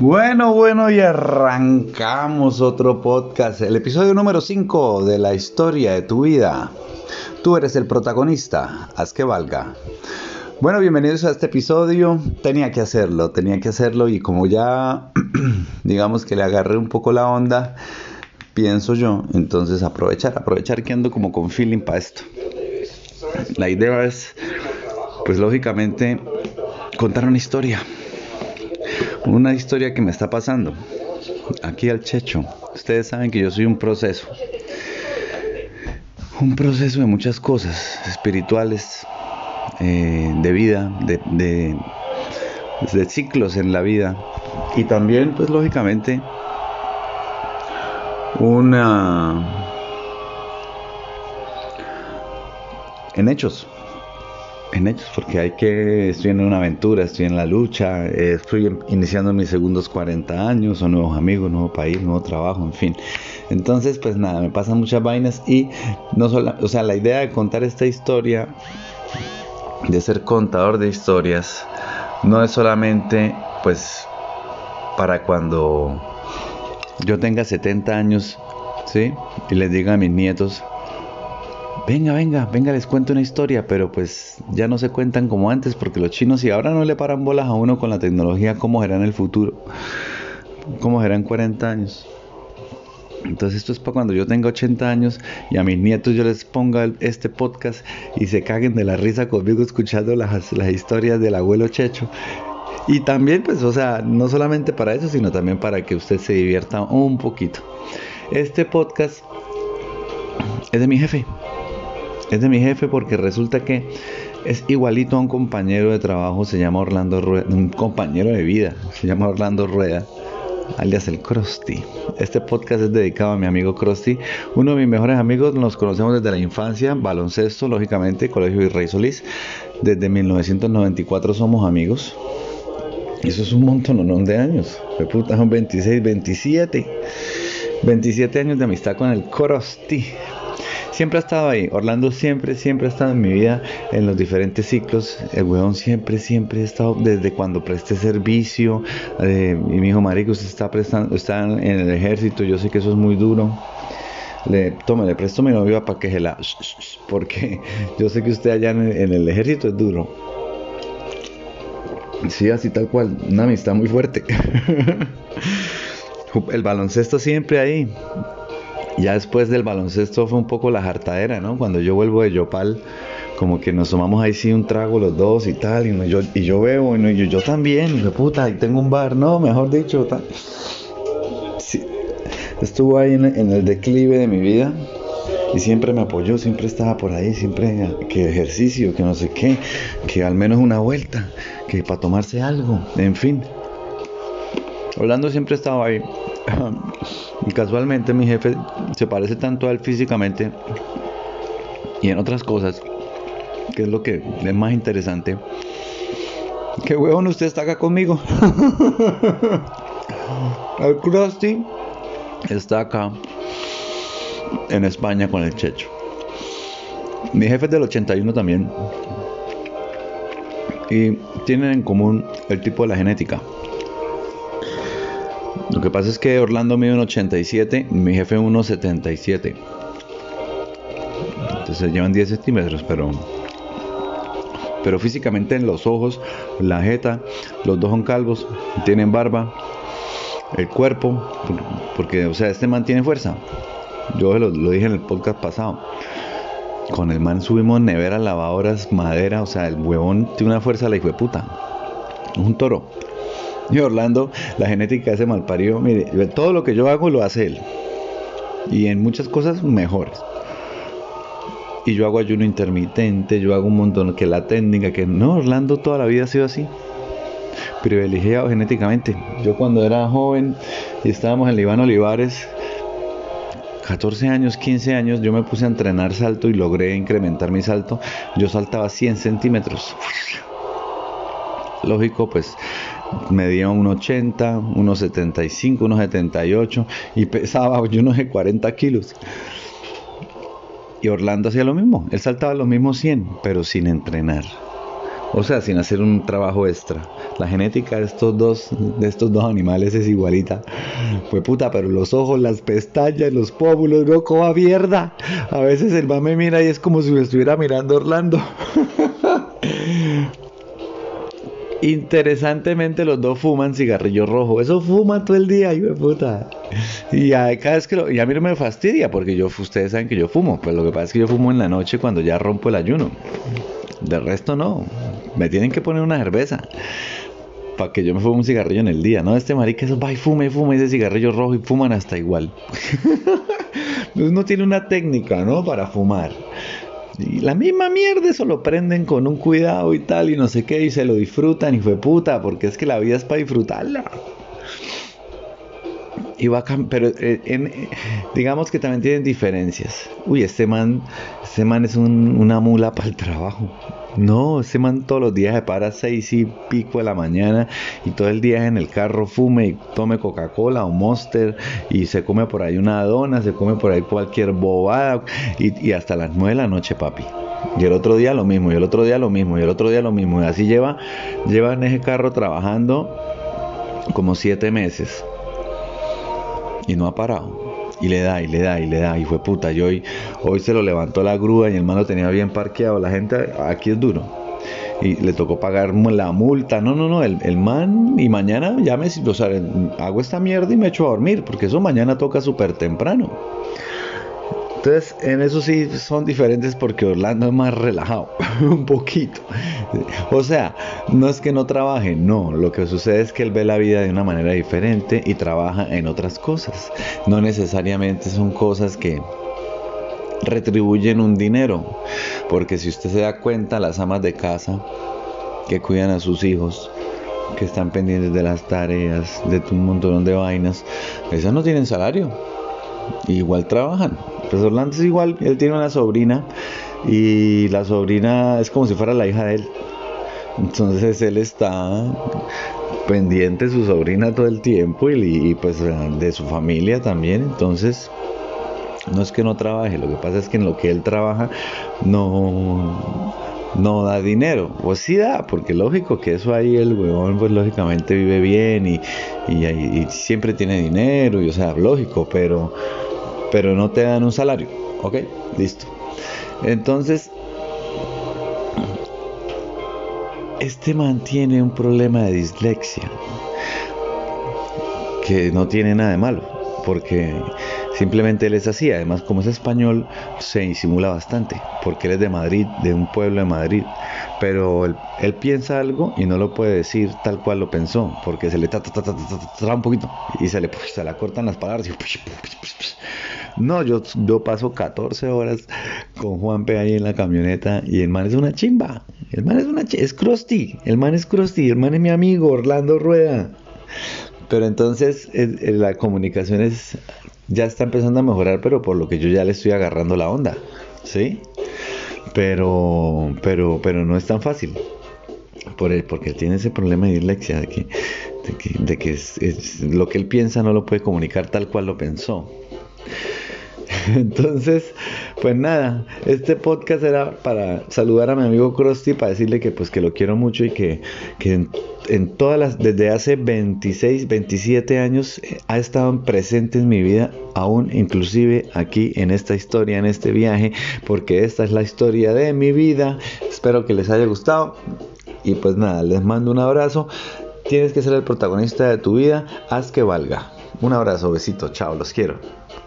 Bueno, bueno, y arrancamos otro podcast, el episodio número 5 de la historia de tu vida. Tú eres el protagonista, haz que valga. Bueno, bienvenidos a este episodio. Tenía que hacerlo, tenía que hacerlo y como ya digamos que le agarré un poco la onda, pienso yo, entonces aprovechar, aprovechar que ando como con feeling para esto. La idea es, pues lógicamente, contar una historia. Una historia que me está pasando. Aquí al Checho. Ustedes saben que yo soy un proceso. Un proceso de muchas cosas espirituales, eh, de vida, de, de, de ciclos en la vida. Y también, pues lógicamente, una... En hechos, en hechos, porque hay que, estoy en una aventura, estoy en la lucha, eh, estoy iniciando mis segundos 40 años, son nuevos amigos, nuevo país, nuevo trabajo, en fin. Entonces, pues nada, me pasan muchas vainas y no solo, o sea, la idea de contar esta historia, de ser contador de historias, no es solamente, pues, para cuando yo tenga 70 años, ¿sí? Y les diga a mis nietos, venga, venga, venga, les cuento una historia, pero pues ya no se cuentan como antes, porque los chinos si ahora no le paran bolas a uno con la tecnología, ¿cómo será en el futuro? ¿Cómo será en 40 años? Entonces esto es para cuando yo tenga 80 años y a mis nietos yo les ponga este podcast y se caguen de la risa conmigo escuchando las, las historias del abuelo Checho y también, pues, o sea, no solamente para eso, sino también para que usted se divierta un poquito. Este podcast es de mi jefe. Es de mi jefe porque resulta que es igualito a un compañero de trabajo, se llama Orlando Rueda, un compañero de vida, se llama Orlando Rueda, alias el Krusty. Este podcast es dedicado a mi amigo Krusty, uno de mis mejores amigos, nos conocemos desde la infancia, baloncesto, lógicamente, Colegio Virrey Solís. Desde 1994 somos amigos. Eso es un montón de años. De puta, son 26, 27. 27 años de amistad con el Krusty. Siempre ha estado ahí. Orlando siempre, siempre ha estado en mi vida en los diferentes ciclos. El weón siempre, siempre ha estado desde cuando presté servicio. Eh, y hijo Marico, usted está, prestando, está en el ejército. Yo sé que eso es muy duro. Le, toma, le presto mi novia para que se la... Porque yo sé que usted allá en el ejército es duro. Sí, así tal cual, una amistad muy fuerte. el baloncesto siempre ahí. Ya después del baloncesto fue un poco la jartadera, ¿no? Cuando yo vuelvo de Yopal, como que nos tomamos ahí sí un trago los dos y tal, y yo, y yo veo, y yo, yo también, y puta, ahí tengo un bar, no, mejor dicho, tal. Estuvo ahí en, en el declive de mi vida, y siempre me apoyó, siempre estaba por ahí, siempre que ejercicio, que no sé qué, que al menos una vuelta, que para tomarse algo, en fin. Orlando siempre estaba ahí. Casualmente mi jefe se parece tanto a él físicamente y en otras cosas, que es lo que es más interesante. ¿Qué huevón usted está acá conmigo? el Krusty está acá en España con el Checho. Mi jefe es del 81 también. Y tienen en común el tipo de la genética. Lo que pasa es que Orlando mide un 87, mi jefe 1,77. Entonces llevan 10 centímetros, pero pero físicamente en los ojos, la jeta, los dos son calvos, tienen barba, el cuerpo, porque, o sea, este man tiene fuerza. Yo lo, dije en el podcast pasado. Con el man subimos neveras, lavadoras, madera, o sea, el huevón tiene una fuerza la hijo de puta. Un toro. Y Orlando, la genética de ese malparido, mire, todo lo que yo hago lo hace él. Y en muchas cosas mejores. Y yo hago ayuno intermitente, yo hago un montón que la técnica, que no, Orlando toda la vida ha sido así. Privilegiado genéticamente. Yo cuando era joven y estábamos en Iván Olivares, 14 años, 15 años, yo me puse a entrenar salto y logré incrementar mi salto. Yo saltaba 100 centímetros. Lógico, pues medía 1,80, 1,75, 1,78 y pesaba yo no sé 40 kilos. Y Orlando hacía lo mismo, él saltaba los mismos 100, pero sin entrenar. O sea, sin hacer un trabajo extra. La genética de estos dos, animales es igualita. Fue puta, pero los ojos, las pestañas, los pómulos, no como mierda. A veces el man me mira y es como si me estuviera mirando Orlando. Interesantemente los dos fuman cigarrillo rojo. Eso fuma todo el día, hijo de puta. Y a, cada vez que lo, y a mí no me fastidia porque yo ustedes saben que yo fumo, pues lo que pasa es que yo fumo en la noche cuando ya rompo el ayuno. De resto no. Me tienen que poner una cerveza para que yo me fume un cigarrillo en el día, ¿no? Este marica eso va y fuma y fuma ese cigarrillo rojo y fuman hasta igual. Uno tiene una técnica, ¿no? Para fumar. Y la misma mierda, eso lo prenden con un cuidado y tal, y no sé qué, y se lo disfrutan, y fue puta, porque es que la vida es para disfrutarla. Y va pero eh, en, digamos que también tienen diferencias. Uy, este man, este man es una mula para el trabajo. No, ese man todos los días se para a seis y pico de la mañana y todo el día en el carro fume y tome Coca-Cola o Monster y se come por ahí una dona, se come por ahí cualquier bobada y, hasta las nueve de la noche, papi. Y el otro día lo mismo, y el otro día lo mismo, y el otro día lo mismo. Y así lleva, lleva en ese carro trabajando como siete meses. Y no ha parado. Y le da, y le da, y le da. Y fue puta. Y hoy, hoy se lo levantó la grúa y el man lo tenía bien parqueado. La gente aquí es duro. Y le tocó pagar la multa. No, no, no. El, el man, y mañana ya me. O sea, hago esta mierda y me echo a dormir. Porque eso mañana toca súper temprano. Entonces, en eso sí son diferentes porque Orlando es más relajado, un poquito. O sea, no es que no trabaje, no, lo que sucede es que él ve la vida de una manera diferente y trabaja en otras cosas. No necesariamente son cosas que retribuyen un dinero, porque si usted se da cuenta, las amas de casa que cuidan a sus hijos, que están pendientes de las tareas, de un montón de vainas, esas no tienen salario, igual trabajan. Pues Orlando es igual, él tiene una sobrina y la sobrina es como si fuera la hija de él. Entonces él está pendiente de su sobrina todo el tiempo y, pues de su familia también. Entonces no es que no trabaje, lo que pasa es que en lo que él trabaja no, no da dinero. Pues sí da, porque lógico que eso ahí el huevón pues lógicamente vive bien y, y siempre tiene dinero, y o sea, lógico, pero pero no te dan un salario. Ok, listo. Entonces, este mantiene un problema de dislexia que no tiene nada de malo, porque simplemente él es así. Además, como es español, se disimula bastante, porque él es de Madrid, de un pueblo de Madrid. Pero él, piensa algo y no lo puede decir tal cual lo pensó, porque se le ta, un poquito y se le, cortan las palabras y no, yo, yo paso 14 horas con Juanpe ahí en la camioneta y el man es una chimba. El man es una chimba, es Krusty. El man es Krusty, el man es mi amigo, Orlando Rueda. Pero entonces la comunicación es ya está empezando a mejorar, pero por lo que yo ya le estoy agarrando la onda, ¿sí? Pero, pero, pero no es tan fácil. Por el, porque tiene ese problema de dislexia, de que, de que, es, lo que él piensa no lo puede comunicar tal cual lo pensó. Entonces, pues nada, este podcast era para saludar a mi amigo Krusty, para decirle que pues que lo quiero mucho y que, en, todas las, desde hace 26, 27 años eh, ha estado presente en mi vida, aún inclusive aquí en esta historia, en este viaje, porque esta es la historia de mi vida. Espero que les haya gustado y pues nada, les mando un abrazo. Tienes que ser el protagonista de tu vida, haz que valga. Un abrazo, besito, chao, los quiero.